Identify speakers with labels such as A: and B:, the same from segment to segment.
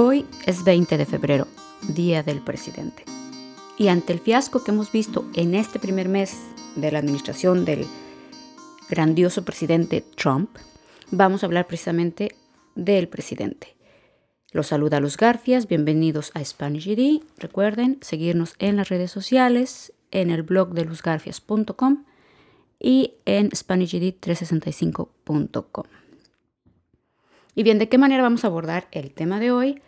A: Hoy es 20 de febrero, Día del Presidente. Y ante el fiasco que hemos visto en este primer mes de la administración del grandioso presidente Trump, vamos a hablar precisamente del presidente. Los saluda Luz Garfias, bienvenidos a Spanish GD. Recuerden seguirnos en las redes sociales, en el blog de luzgarfias.com y en SpanishGD365.com. Y bien, ¿de qué manera vamos a abordar el tema de hoy?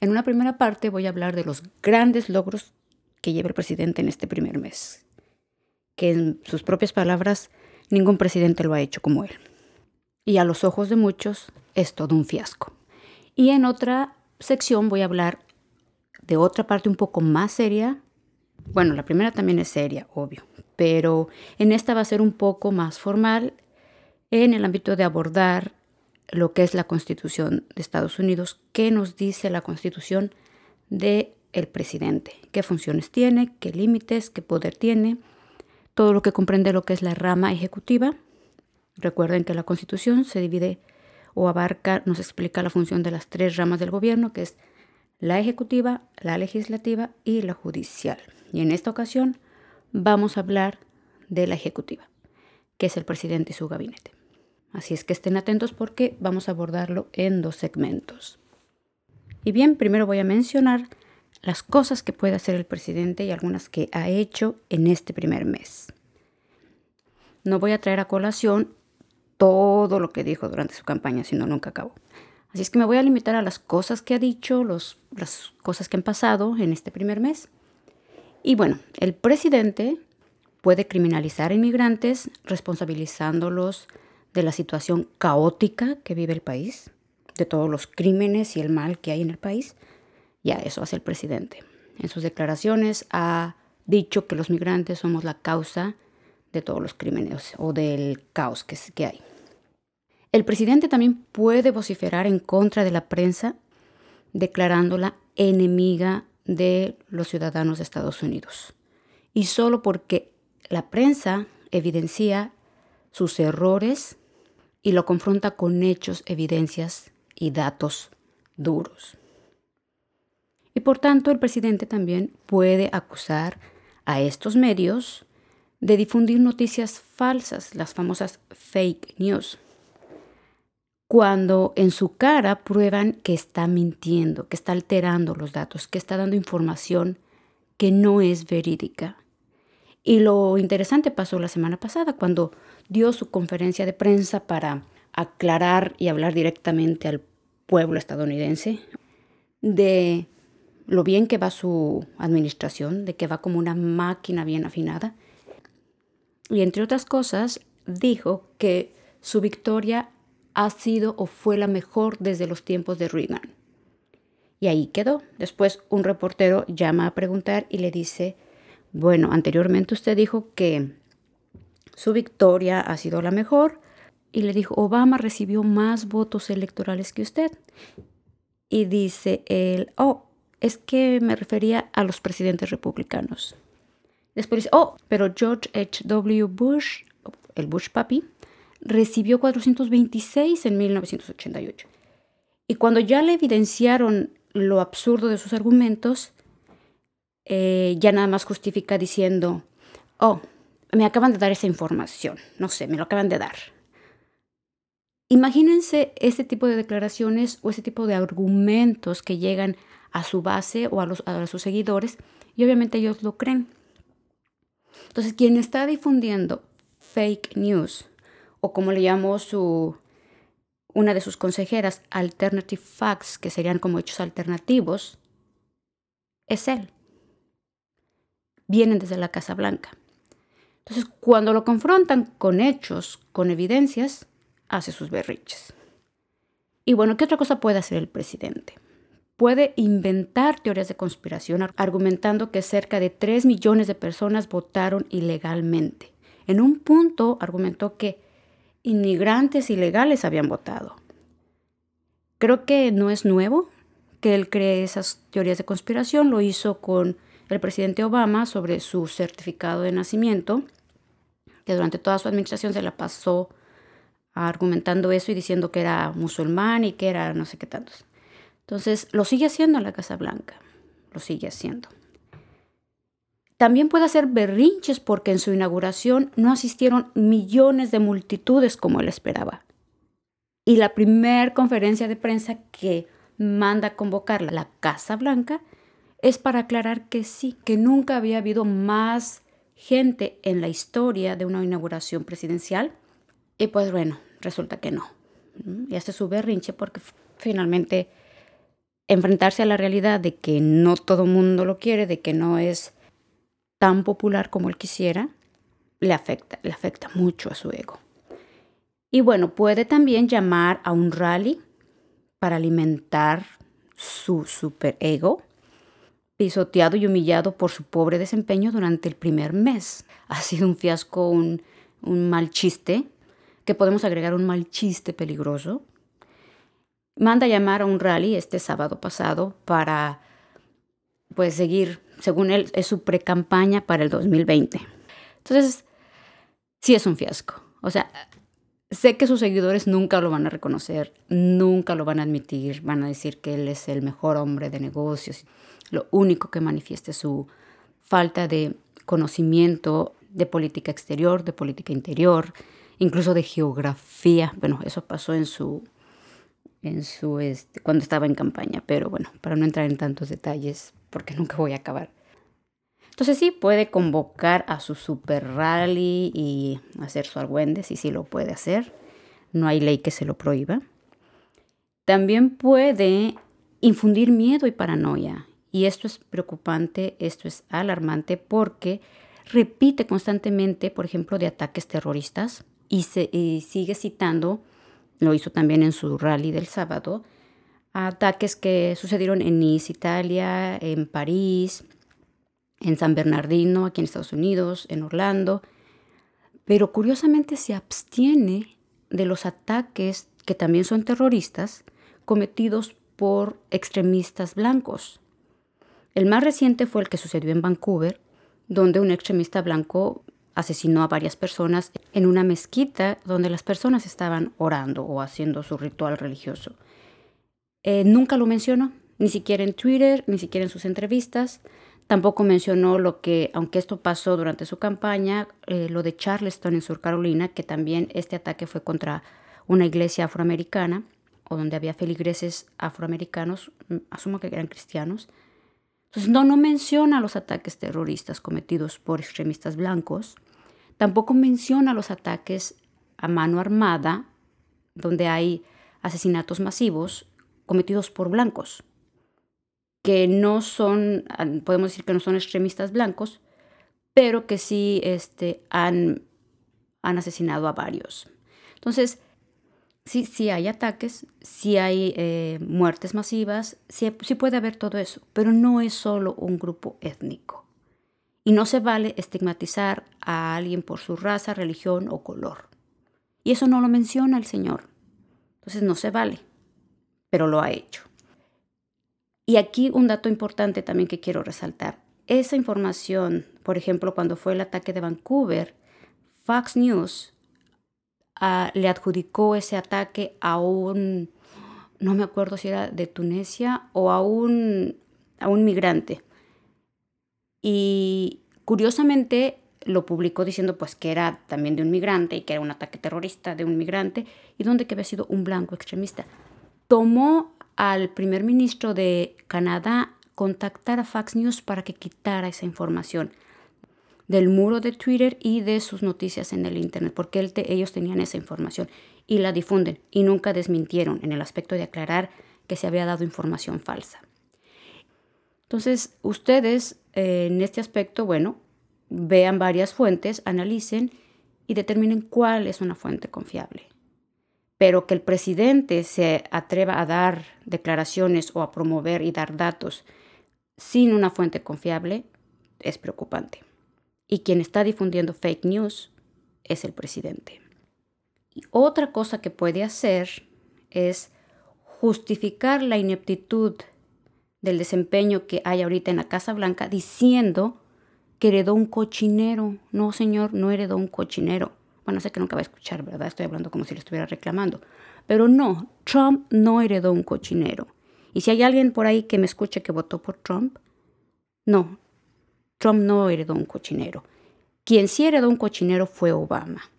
A: En una primera parte voy a hablar de los grandes logros que lleva el presidente en este primer mes, que en sus propias palabras ningún presidente lo ha hecho como él. Y a los ojos de muchos es todo un fiasco. Y en otra sección voy a hablar de otra parte un poco más seria. Bueno, la primera también es seria, obvio, pero en esta va a ser un poco más formal en el ámbito de abordar lo que es la Constitución de Estados Unidos, qué nos dice la Constitución de el presidente, qué funciones tiene, qué límites, qué poder tiene, todo lo que comprende lo que es la rama ejecutiva. Recuerden que la Constitución se divide o abarca, nos explica la función de las tres ramas del gobierno, que es la ejecutiva, la legislativa y la judicial. Y en esta ocasión vamos a hablar de la ejecutiva, que es el presidente y su gabinete. Así es que estén atentos porque vamos a abordarlo en dos segmentos. Y bien, primero voy a mencionar las cosas que puede hacer el presidente y algunas que ha hecho en este primer mes. No voy a traer a colación todo lo que dijo durante su campaña, sino nunca acabó. Así es que me voy a limitar a las cosas que ha dicho, las cosas que han pasado en este primer mes. Y bueno, el presidente puede criminalizar a inmigrantes responsabilizándolos de la situación caótica que vive el país, de todos los crímenes y el mal que hay en el país. Ya eso hace el presidente. En sus declaraciones ha dicho que los migrantes somos la causa de todos los crímenes o del caos que, que hay. El presidente también puede vociferar en contra de la prensa, declarándola enemiga de los ciudadanos de Estados Unidos. Y solo porque la prensa evidencia sus errores y lo confronta con hechos, evidencias y datos duros. Y por tanto el presidente también puede acusar a estos medios de difundir noticias falsas, las famosas fake news, cuando en su cara prueban que está mintiendo, que está alterando los datos, que está dando información que no es verídica. Y lo interesante pasó la semana pasada cuando dio su conferencia de prensa para aclarar y hablar directamente al pueblo estadounidense de lo bien que va su administración, de que va como una máquina bien afinada. Y entre otras cosas, dijo que su victoria ha sido o fue la mejor desde los tiempos de Reagan. Y ahí quedó. Después un reportero llama a preguntar y le dice, bueno, anteriormente usted dijo que su victoria ha sido la mejor y le dijo, Obama recibió más votos electorales que usted. Y dice él, oh, es que me refería a los presidentes republicanos. Después dice, oh, pero George H.W. Bush, el Bush papi, recibió 426 en 1988. Y cuando ya le evidenciaron lo absurdo de sus argumentos, eh, ya nada más justifica diciendo, oh, me acaban de dar esa información, no sé, me lo acaban de dar. Imagínense ese tipo de declaraciones o ese tipo de argumentos que llegan a su base o a, los, a sus seguidores y obviamente ellos lo creen. Entonces, quien está difundiendo fake news o como le llamó su, una de sus consejeras, alternative facts, que serían como hechos alternativos, es él vienen desde la Casa Blanca. Entonces, cuando lo confrontan con hechos, con evidencias, hace sus berriches. Y bueno, ¿qué otra cosa puede hacer el presidente? Puede inventar teorías de conspiración argumentando que cerca de 3 millones de personas votaron ilegalmente. En un punto argumentó que inmigrantes ilegales habían votado. Creo que no es nuevo que él cree esas teorías de conspiración, lo hizo con el presidente Obama sobre su certificado de nacimiento, que durante toda su administración se la pasó argumentando eso y diciendo que era musulmán y que era no sé qué tantos. Entonces, lo sigue haciendo en la Casa Blanca, lo sigue haciendo. También puede hacer berrinches porque en su inauguración no asistieron millones de multitudes como él esperaba. Y la primera conferencia de prensa que manda convocar la Casa Blanca es para aclarar que sí, que nunca había habido más gente en la historia de una inauguración presidencial. Y pues bueno, resulta que no. Y hace su berrinche porque finalmente enfrentarse a la realidad de que no todo mundo lo quiere, de que no es tan popular como él quisiera, le afecta, le afecta mucho a su ego. Y bueno, puede también llamar a un rally para alimentar su superego, pisoteado y humillado por su pobre desempeño durante el primer mes. Ha sido un fiasco, un, mal chiste, que podemos agregar un mal chiste peligroso. Manda llamar a un rally este sábado pasado para pues seguir, según él, es su pre-campaña para el 2020. Entonces, sí es un fiasco. O sea, Sé que sus seguidores nunca lo van a reconocer, nunca lo van a admitir, van a decir que él es el mejor hombre de negocios. Lo único que manifiesta es su falta de conocimiento de política exterior, de política interior, incluso de geografía. Bueno, eso pasó en su, en su este, cuando estaba en campaña, pero bueno, para no entrar en tantos detalles, porque nunca voy a acabar. Entonces sí puede convocar a su super rally y hacer su argüende, y sí lo puede hacer. No hay ley que se lo prohíba. También puede infundir miedo y paranoia. Y esto es preocupante, esto es alarmante porque repite constantemente, por ejemplo, de ataques terroristas y, se, y sigue citando, lo hizo también en su rally del sábado, ataques que sucedieron en Nice, Italia, en París, en San Bernardino, aquí en Estados Unidos, en Orlando, pero curiosamente se abstiene de los ataques que también son terroristas cometidos por extremistas blancos. El más reciente fue el que sucedió en Vancouver, donde un extremista blanco asesinó a varias personas en una mezquita donde las personas estaban orando o haciendo su ritual religioso. Eh, nunca lo mencionó, ni siquiera en Twitter, ni siquiera en sus entrevistas. Tampoco mencionó lo que, aunque esto pasó durante su campaña, eh, lo de Charleston en Sur Carolina, que también este ataque fue contra una iglesia afroamericana, o donde había feligreses afroamericanos, mm, asumo que eran cristianos. Entonces no, no menciona los ataques terroristas cometidos por extremistas blancos, tampoco menciona los ataques a mano armada, donde hay asesinatos masivos cometidos por blancos que no son, podemos decir que no son extremistas blancos, pero que sí este, han, han asesinado a varios. Entonces, sí, hay ataques, sí hay eh, muertes masivas, sí, sí puede haber todo eso, pero no es solo un grupo étnico. Y no se vale estigmatizar a alguien por su raza, religión o color. Y eso no lo menciona el Señor. Entonces no se vale, pero lo ha hecho. Y aquí un dato importante también que quiero resaltar. Esa información, por ejemplo, cuando fue el ataque de Vancouver, Fox News le adjudicó ese ataque a un, no me acuerdo si era de Tunisia o a un, a un migrante. Y curiosamente lo publicó diciendo pues que era también de un migrante y que era un ataque terrorista de un migrante y donde que había sido un blanco extremista. Tomó al primer ministro de Canadá contactar a Fox News para que quitara esa información del muro de Twitter y de sus noticias en el Internet, porque ellos tenían esa información y la difunden y nunca desmintieron en el aspecto de aclarar que se había dado información falsa. Entonces, ustedes eh, en este aspecto, bueno, vean varias fuentes, analicen y determinen cuál es una fuente confiable pero que el presidente se atreva a dar declaraciones o a promover y dar datos sin una fuente confiable es preocupante. Y quien está difundiendo fake news es el presidente. Otra cosa que puede hacer es justificar la ineptitud del desempeño que hay ahorita en la Casa Blanca diciendo que heredó un cochinero. No, señor, no heredó un cochinero. Bueno, sé que nunca va a escuchar, ¿verdad? Estoy hablando como si le estuviera reclamando. Pero no, Trump no heredó un cochinero. Y si hay alguien por ahí que me escuche que votó por Trump, no, Trump no heredó un cochinero. Quien sí heredó un cochinero fue Obama.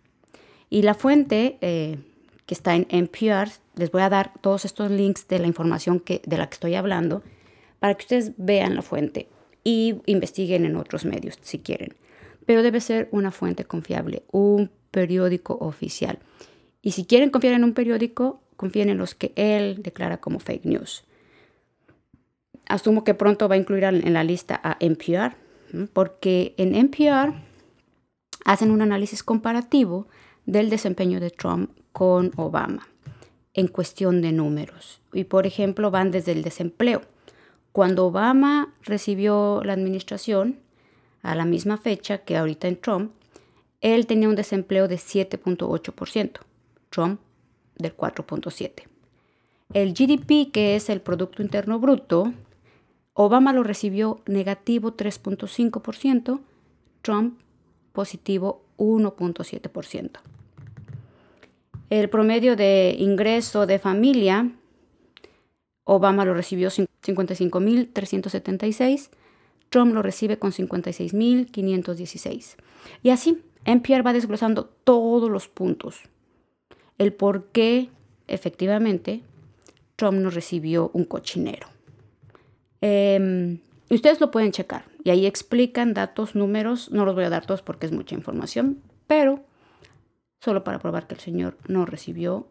A: Y la fuente eh, que está en NPR, les voy a dar todos estos links de la información que, de la que estoy hablando para que ustedes vean la fuente y investiguen en otros medios si quieren. Pero debe ser una fuente confiable, un periódico oficial. Y si quieren confiar en un periódico, confíen en los que él declara como fake news. Asumo que pronto va a incluir en la lista a NPR, porque en NPR hacen un análisis comparativo del desempeño de Trump con Obama en cuestión de números. Y por ejemplo, van desde el desempleo. Cuando Obama recibió la administración, a la misma fecha que ahorita en Trump, él tenía un desempleo de 7.8%, Trump del 4.7%. El GDP, que es el Producto Interno Bruto, Obama lo recibió negativo 3.5%, Trump positivo 1.7%. El promedio de ingreso de familia, Obama lo recibió 55.376, Trump lo recibe con 56.516. Y así, NPR va desglosando todos los puntos. El por qué, efectivamente, Trump no recibió un cochinero. Em, ustedes lo pueden checar y ahí explican datos, números. No los voy a dar todos porque es mucha información, pero solo para probar que el Señor no recibió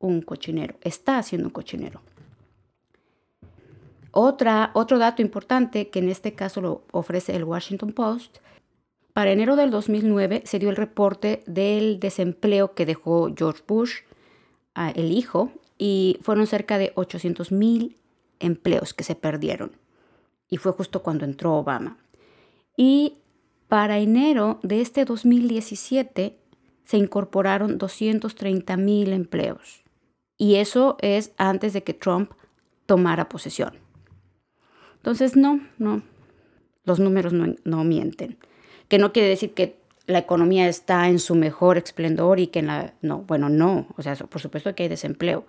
A: un cochinero, está haciendo un cochinero. Otra, otro dato importante que en este caso lo ofrece el Washington Post, para enero del 2009 se dio el reporte del desempleo que dejó George Bush, el hijo, y fueron cerca de 800 mil empleos que se perdieron. Y fue justo cuando entró Obama. Y para enero de este 2017 se incorporaron 230 mil empleos. Y eso es antes de que Trump tomara posesión. Entonces, no, no, los números no, mienten. Que no quiere decir que la economía está en su mejor esplendor y que en la... No, bueno, no. O sea, por supuesto que hay desempleo.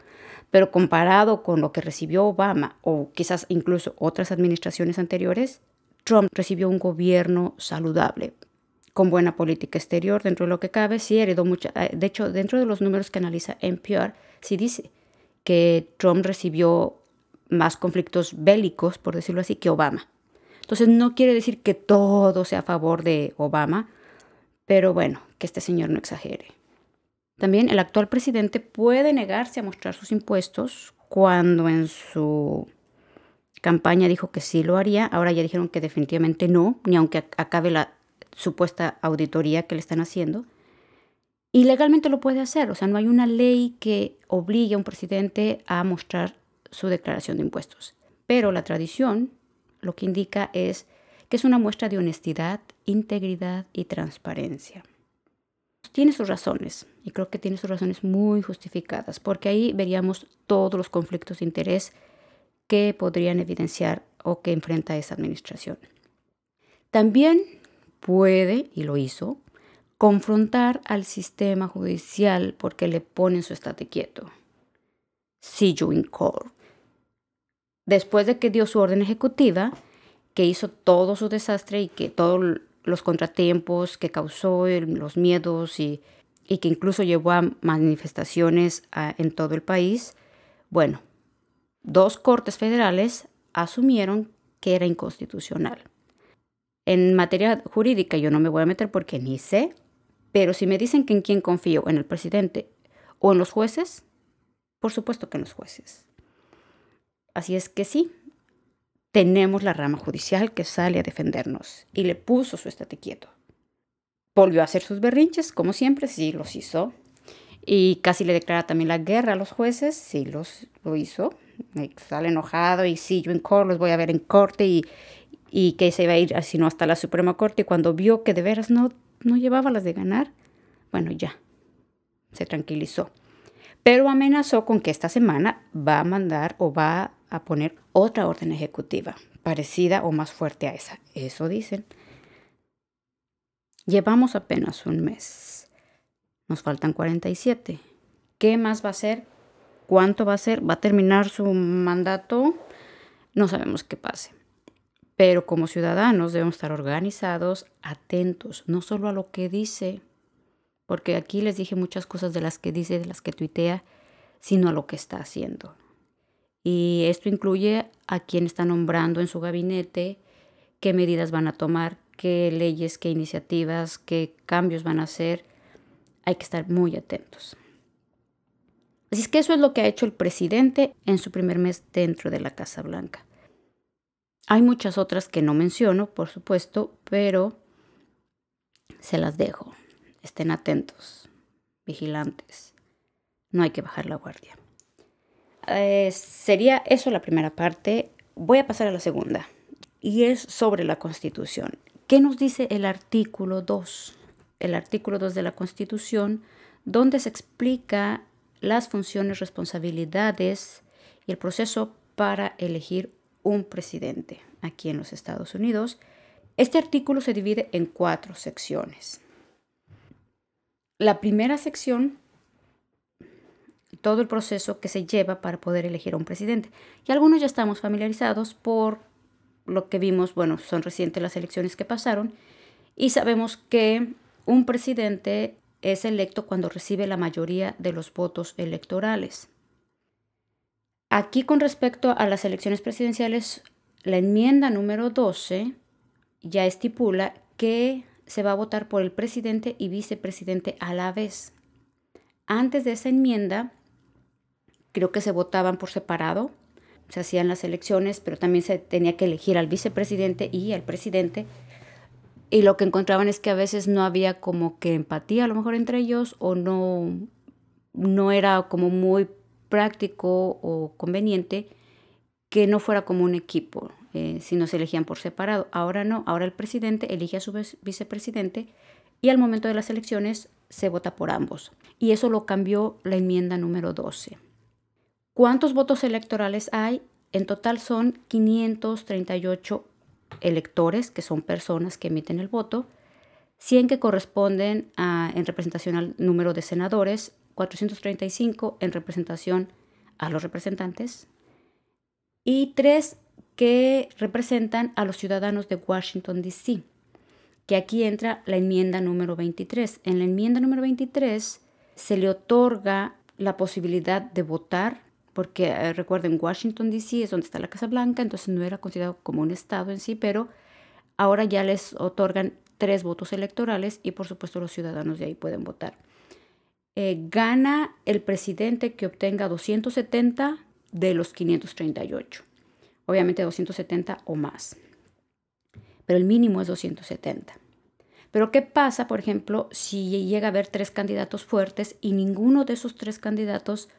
A: Pero comparado con lo que recibió Obama o quizás incluso otras administraciones anteriores, Trump recibió un gobierno saludable, con buena política exterior dentro de lo que cabe, sí heredó mucha. Eh, de hecho, dentro de los números que analiza NPR, sí dice que Trump recibió más conflictos bélicos, por decirlo así, que Obama. Entonces, no quiere decir que todo sea a favor de Obama, pero bueno, que este señor no exagere. También el actual presidente puede negarse a mostrar sus impuestos cuando en su campaña dijo que sí lo haría. Ahora ya dijeron que definitivamente no, ni aunque acabe la supuesta auditoría que le están haciendo. Y legalmente lo puede hacer, o sea, no hay una ley que obligue a un presidente a mostrar su declaración de impuestos. Pero la tradición lo que indica es que es una muestra de honestidad, integridad y transparencia. Tiene sus razones, y creo que tiene sus razones muy justificadas, porque ahí veríamos todos los conflictos de interés que podrían evidenciar o que enfrenta esa administración. También puede, y lo hizo, confrontar al sistema judicial porque le pone su estate quieto. See you in court. Después de que dio su orden ejecutiva, que hizo todo su desastre y que todos los contratiempos que causó, los miedos y, que incluso llevó a manifestaciones en todo el país, bueno, dos cortes federales asumieron que era inconstitucional. En materia jurídica yo no me voy a meter porque ni sé, pero si me dicen que en quién confío, en el presidente o en los jueces, por supuesto que en los jueces. Así es que sí, tenemos la rama judicial que sale a defendernos y le puso su estate quieto. Volvió a hacer sus berrinches, como siempre, sí los hizo. Y casi le declara también la guerra a los jueces, sí los, lo hizo. Sale enojado y sí, yo en corte los voy a ver en corte y, y que se iba a ir sino hasta la Suprema Corte y cuando vio que de veras no, no llevaba las de ganar, bueno, ya, se tranquilizó. Pero amenazó con que esta semana va a mandar o va a poner otra orden ejecutiva, parecida o más fuerte a esa. Eso dicen. Llevamos apenas un mes. Nos faltan 47. ¿Qué más va a hacer? ¿Cuánto va a ser? ¿Va a terminar su mandato? No sabemos qué pase. Pero como ciudadanos debemos estar organizados, atentos, no solo a lo que dice, porque aquí les dije muchas cosas de las que dice, de las que tuitea, sino a lo que está haciendo. Y esto incluye a quién está nombrando en su gabinete, qué medidas van a tomar, qué leyes, qué iniciativas, qué cambios van a hacer. Hay que estar muy atentos. Así es que eso es lo que ha hecho el presidente en su primer mes dentro de la Casa Blanca. Hay muchas otras que no menciono, por supuesto, pero se las dejo. Estén atentos, vigilantes. No hay que bajar la guardia. Eh, sería eso la primera parte. Voy a pasar a la segunda. Y es sobre la Constitución. ¿Qué nos dice el artículo 2? El artículo 2 de la Constitución, donde se explica las funciones, responsabilidades y el proceso para elegir un presidente aquí en los Estados Unidos. Este artículo se divide en cuatro secciones. La primera sección, todo el proceso que se lleva para poder elegir a un presidente. Y algunos ya estamos familiarizados por lo que vimos, bueno, son recientes las elecciones que pasaron, y sabemos que un presidente es electo cuando recibe la mayoría de los votos electorales. Aquí con respecto a las elecciones presidenciales, la enmienda número 12 ya estipula que se va a votar por el presidente y vicepresidente a la vez. Antes de esa enmienda, creo que se votaban por separado, se hacían las elecciones, pero también se tenía que elegir al vicepresidente y al presidente. Y lo que encontraban es que a veces no había como que empatía a lo mejor entre ellos o no, no era como muy práctico o conveniente que no fuera como un equipo, eh, si no se elegían por separado. Ahora no, ahora el presidente elige a su vicepresidente y al momento de las elecciones se vota por ambos. Y eso lo cambió la enmienda número 12. ¿Cuántos votos electorales hay? En total son 538 electores, que son personas que emiten el voto, 100 que corresponden en representación al número de senadores, 435 en representación a los representantes y 3 que representan a los ciudadanos de Washington, D.C., que aquí entra la enmienda número 23. En la enmienda número 23 se le otorga la posibilidad de votar porque eh, recuerden, Washington, D.C. es donde está la Casa Blanca, entonces no era considerado como un estado en sí, pero ahora ya les otorgan tres votos electorales y por supuesto los ciudadanos de ahí pueden votar. Eh, gana el presidente que obtenga 270 de los 538. Obviamente 270 o más. Pero el mínimo es 270. Pero ¿qué pasa, por ejemplo, si llega a haber tres candidatos fuertes y ninguno de esos tres candidatos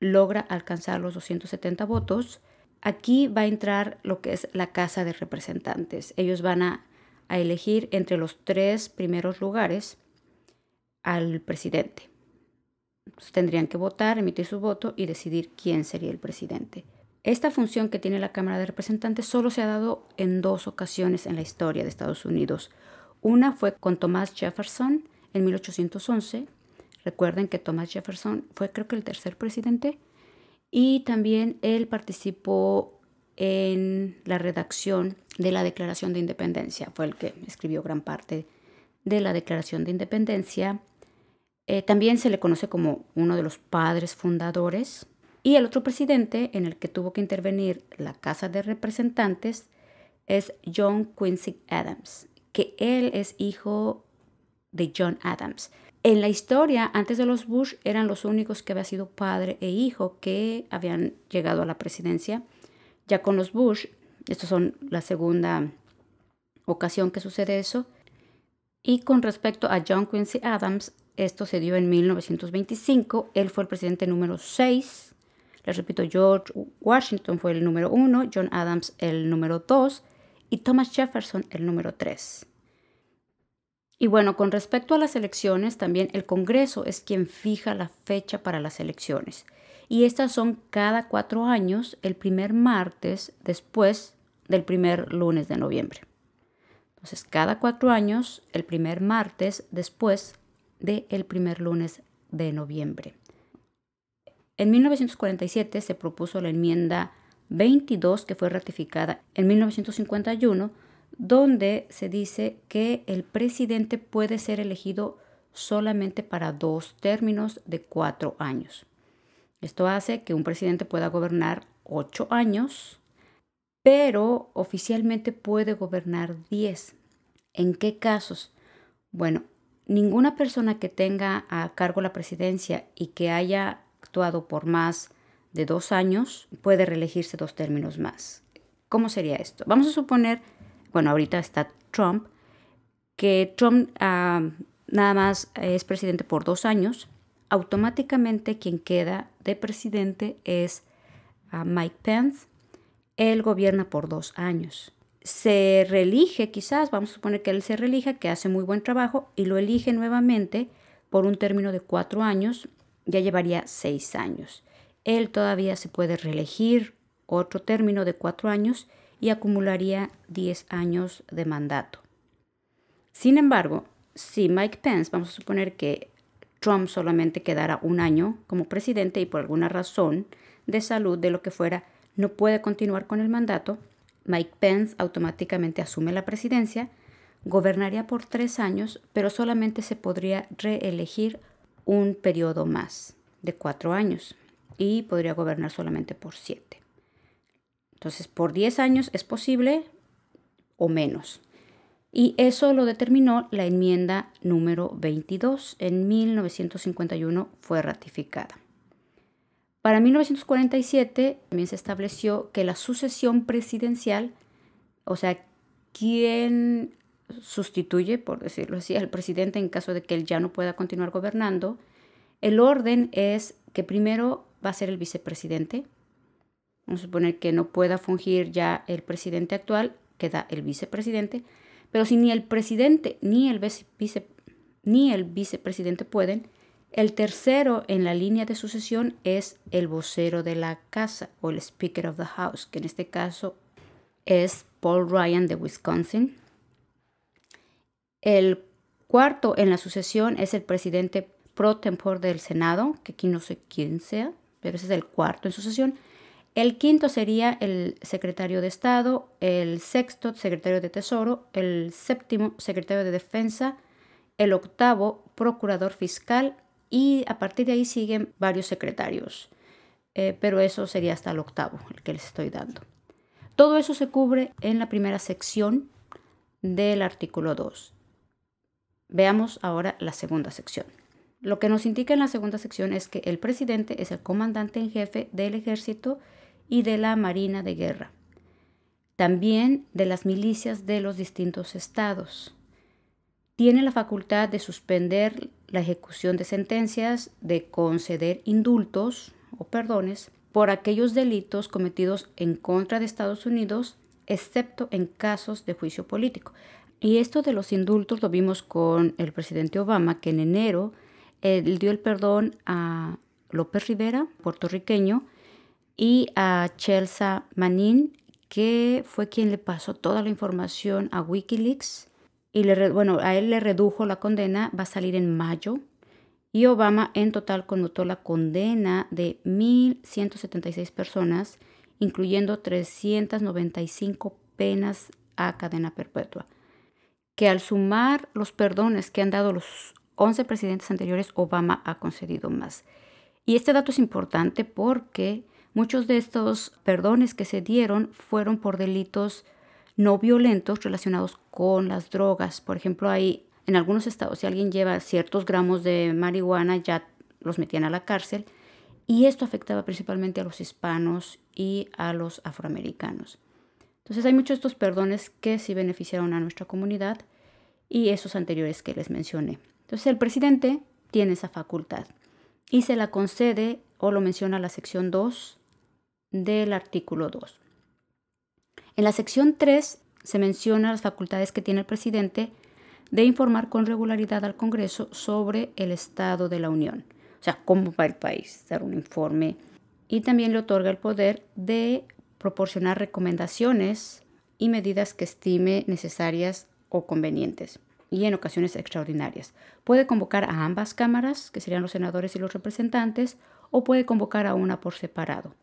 A: logra alcanzar los 270 votos, aquí va a entrar lo que es la Casa de Representantes. Ellos van a, elegir entre los tres primeros lugares al presidente. tendrían que votar, emitir su voto y decidir quién sería el presidente. Esta función que tiene la Cámara de Representantes solo se ha dado en dos ocasiones en la historia de Estados Unidos. Una fue con Thomas Jefferson en 1811 Recuerden que Thomas Jefferson fue creo que el tercer presidente y también él participó en la redacción de la Declaración de Independencia. Fue el que escribió gran parte de la Declaración de Independencia. Eh, también se le conoce como uno de los padres fundadores. Y el otro presidente en el que tuvo que intervenir la Casa de Representantes es John Quincy Adams, que él es hijo de John Adams. En la historia, antes de los Bush, eran los únicos que habían sido padre e hijo que habían llegado a la presidencia. Ya con los Bush, esto son la segunda ocasión que sucede eso. Y con respecto a John Quincy Adams, esto se dio en 1925. Él fue el presidente número 6. Les repito, George Washington fue el número 1, John Adams el número 2 y Thomas Jefferson el número 3. Y bueno, con respecto a las elecciones, también el Congreso es quien fija la fecha para las elecciones. Y estas son cada cuatro años, el primer martes después del primer lunes de noviembre. Entonces, cada cuatro años, el primer martes después del primer lunes de noviembre. En 1947 se propuso la enmienda 22 que fue ratificada en 1951, donde se dice que el presidente puede ser elegido solamente para dos términos de cuatro años. Esto hace que un presidente pueda gobernar ocho años, pero oficialmente puede gobernar diez. ¿En qué casos? Bueno, ninguna persona que tenga a cargo la presidencia y que haya actuado por más de dos años puede reelegirse dos términos más. ¿Cómo sería esto? Vamos a suponer, bueno, ahorita está Trump, que Trump ah, nada más es presidente por dos años, automáticamente quien queda de presidente es ah, Mike Pence. Él gobierna por dos años se reelige quizás, vamos a suponer que él se reelija, que hace muy buen trabajo y lo elige nuevamente por un término de cuatro años, ya llevaría seis años. Él todavía se puede reelegir otro término de cuatro años y acumularía diez años de mandato. Sin embargo, si Mike Pence, vamos a suponer que Trump solamente quedara un año como presidente y por alguna razón de salud, de lo que fuera, no puede continuar con el mandato, Mike Pence automáticamente asume la presidencia, gobernaría por tres años, pero solamente se podría reelegir un periodo más de cuatro años y podría gobernar solamente por siete. Entonces, por diez años es posible o menos. Y eso lo determinó la enmienda número 22. En 1951 fue ratificada. Para 1947 también se estableció que la sucesión presidencial, o sea, quien sustituye, por decirlo así, al presidente en caso de que él ya no pueda continuar gobernando, el orden es que primero va a ser el vicepresidente. Vamos a suponer que no pueda fungir ya el presidente actual, queda el vicepresidente, pero si ni el presidente ni el, vice, ni el vicepresidente pueden, el tercero en la línea de sucesión es el vocero de la casa o el Speaker of the House, que en este caso es Paul Ryan de Wisconsin. El cuarto en la sucesión es el presidente pro tempore del Senado, que aquí no sé quién sea, pero ese es el cuarto en sucesión. El quinto sería el secretario de Estado, el sexto secretario de Tesoro, el séptimo secretario de Defensa, el octavo procurador fiscal, y a partir de ahí siguen varios secretarios, eh, pero eso sería hasta el octavo, el que les estoy dando. Todo eso se cubre en la primera sección del artículo 2. Veamos ahora la segunda sección. Lo que nos indica en la segunda sección es que el presidente es el comandante en jefe del ejército y de la marina de guerra, también de las milicias de los distintos estados tiene la facultad de suspender la ejecución de sentencias, de conceder indultos o perdones por aquellos delitos cometidos en contra de Estados Unidos, excepto en casos de juicio político. Y esto de los indultos lo vimos con el presidente Obama, que en enero él dio el perdón a López Rivera, puertorriqueño, y a Chelsea Manin, que fue quien le pasó toda la información a Wikileaks y le, bueno, a él le redujo la condena, va a salir en mayo. Y Obama en total conmutó la condena de 1.176 personas, incluyendo 395 penas a cadena perpetua, que al sumar los perdones que han dado los 11 presidentes anteriores, Obama ha concedido más. Y este dato es importante porque muchos de estos perdones que se dieron fueron por delitos no violentos relacionados con las drogas. Por ejemplo, hay en algunos estados, si alguien lleva ciertos gramos de marihuana, ya los metían a la cárcel. Y esto afectaba principalmente a los hispanos y a los afroamericanos. Entonces hay muchos de estos perdones que sí beneficiaron a nuestra comunidad y esos anteriores que les mencioné. Entonces el presidente tiene esa facultad y se la concede o lo menciona la sección 2 del artículo 2. En la sección 3 se menciona las facultades que tiene el presidente de informar con regularidad al Congreso sobre el estado de la Unión, o sea, cómo va el país, dar un informe. Y también le otorga el poder de proporcionar recomendaciones y medidas que estime necesarias o convenientes y en ocasiones extraordinarias. Puede convocar a ambas cámaras, que serían los senadores y los representantes, o puede convocar a una por separado.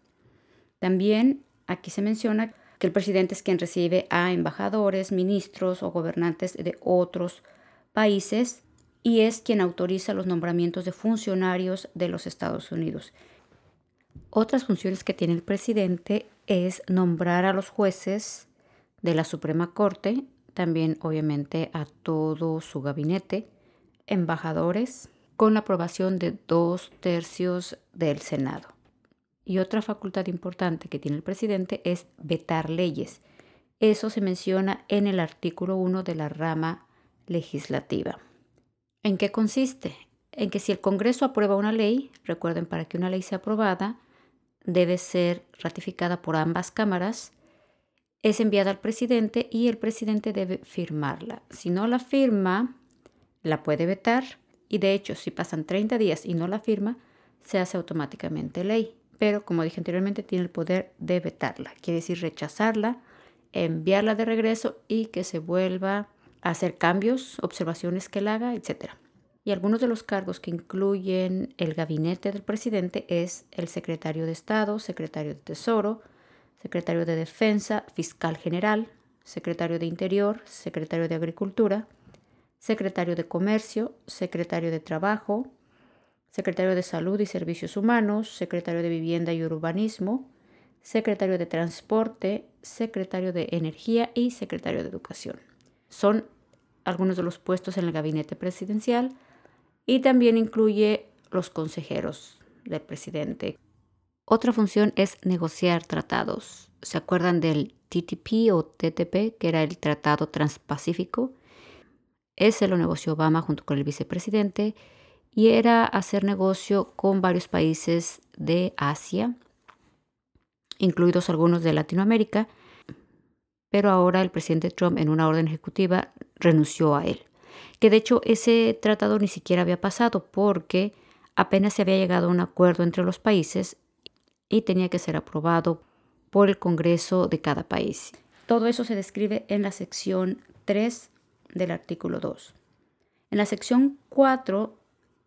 A: También aquí se menciona que el presidente es quien recibe a embajadores, ministros o gobernantes de otros países y es quien autoriza los nombramientos de funcionarios de los Estados Unidos. Otras funciones que tiene el presidente es nombrar a los jueces de la Suprema Corte, también obviamente a todo su gabinete, embajadores, con la aprobación de dos tercios del Senado. Y otra facultad importante que tiene el presidente es vetar leyes. Eso se menciona en el artículo 1 de la rama legislativa. ¿En qué consiste? En que si el Congreso aprueba una ley, recuerden, para que una ley sea aprobada, debe ser ratificada por ambas cámaras, es enviada al presidente y el presidente debe firmarla. Si no la firma, la puede vetar y de hecho si pasan 30 días y no la firma, se hace automáticamente ley pero como dije anteriormente, tiene el poder de vetarla, quiere decir rechazarla, enviarla de regreso y que se vuelva a hacer cambios, observaciones que la haga, etc. Y algunos de los cargos que incluyen el gabinete del presidente es el secretario de Estado, secretario de Tesoro, secretario de Defensa, fiscal general, secretario de Interior, secretario de Agricultura, secretario de Comercio, secretario de Trabajo, secretario de Salud y Servicios Humanos, secretario de Vivienda y Urbanismo, secretario de Transporte, secretario de Energía y secretario de Educación. Son algunos de los puestos en el gabinete presidencial y también incluye los consejeros del presidente. Otra función es negociar tratados. ¿Se acuerdan del TTP o TTP, que era el Tratado Transpacífico? Ese lo negoció Obama junto con el vicepresidente y era hacer negocio con varios países de Asia, incluidos algunos de Latinoamérica, pero ahora el presidente Trump en una orden ejecutiva renunció a él. Que de hecho ese tratado ni siquiera había pasado porque apenas se había llegado a un acuerdo entre los países y tenía que ser aprobado por el Congreso de cada país. Todo eso se describe en la sección 3 del artículo 2. En la sección 4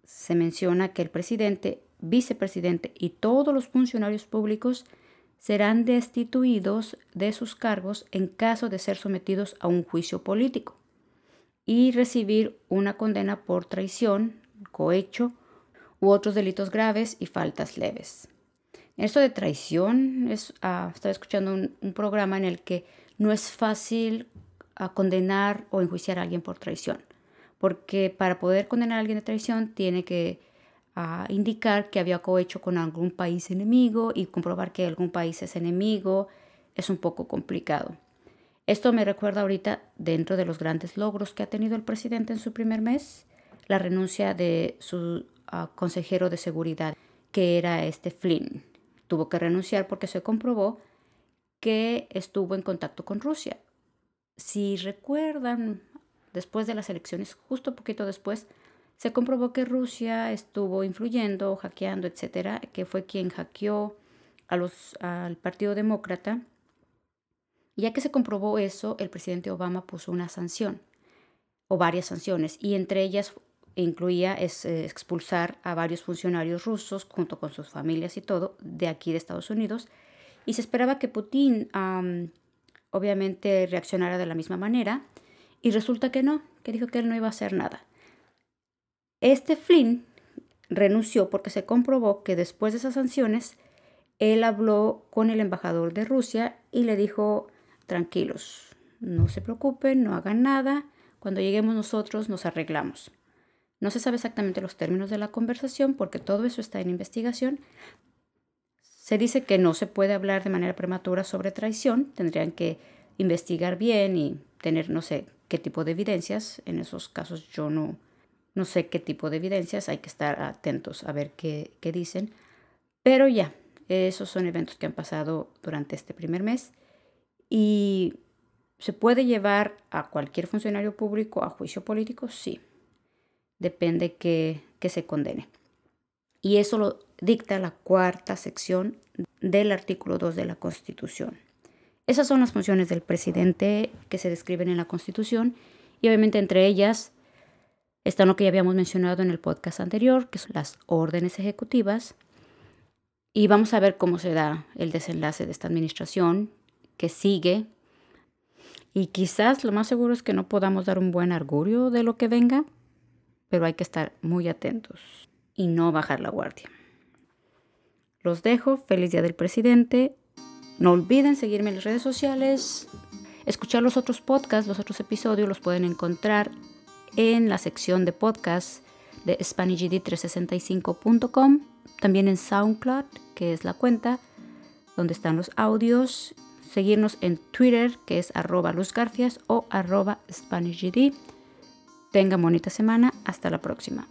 A: se menciona que el presidente, vicepresidente y todos los funcionarios públicos serán destituidos de sus cargos en caso de ser sometidos a un juicio político y recibir una condena por traición, cohecho u otros delitos graves y faltas leves. Esto de traición, es, ah, estaba escuchando un, programa en el que no es fácil ah, condenar o enjuiciar a alguien por traición porque para poder condenar a alguien de traición tiene que ah, indicar que había cohecho con algún país enemigo y comprobar que algún país es enemigo es un poco complicado. Esto me recuerda ahorita, dentro de los grandes logros que ha tenido el presidente en su primer mes, la renuncia de su ah, consejero de seguridad, que era este Flynn. Tuvo que renunciar porque se comprobó que estuvo en contacto con Rusia. Si recuerdan, después de las elecciones, justo poquito después, se comprobó que Rusia estuvo influyendo, hackeando, etcétera, que fue quien hackeó al Partido Demócrata. Ya que se comprobó eso, el presidente Obama puso una sanción o varias sanciones, y entre ellas incluía eh, expulsar a varios funcionarios rusos junto con sus familias y todo de aquí de Estados Unidos. Y se esperaba que Putin obviamente reaccionara de la misma manera y resulta que no, que dijo que él no iba a hacer nada. Este Flynn renunció porque se comprobó que después de esas sanciones, él habló con el embajador de Rusia y le dijo, tranquilos, no se preocupen, no hagan nada, cuando lleguemos nosotros nos arreglamos. No se sabe exactamente los términos de la conversación porque todo eso está en investigación. Se dice que no se puede hablar de manera prematura sobre traición, tendrían que investigar bien y tener, no sé, qué tipo de evidencias. En esos casos yo no, no sé qué tipo de evidencias, hay que estar atentos a ver qué, qué dicen. Pero ya, esos son eventos que han pasado durante este primer mes y ¿se puede llevar a cualquier funcionario público a juicio político? Sí, depende que, que se condene. Y eso lo dicta la cuarta sección del artículo 2 de la Constitución. Esas son las funciones del presidente que se describen en la Constitución y obviamente entre ellas están lo que ya habíamos mencionado en el podcast anterior, que son las órdenes ejecutivas, Y vamos a ver cómo se da el desenlace de esta administración que sigue. Y quizás lo más seguro es que no podamos dar un buen augurio de lo que venga, pero hay que estar muy atentos y no bajar la guardia. Los dejo. Feliz Día del Presidente. No olviden seguirme en las redes sociales. Escuchar los otros podcasts, los otros episodios los pueden encontrar en la sección de podcasts de SpanishGD365.com. También en SoundCloud, que es la cuenta donde están los audios. Seguirnos en Twitter, que es arroba luzgarcias o arroba SpanishGD. Tengan bonita semana. Hasta la próxima.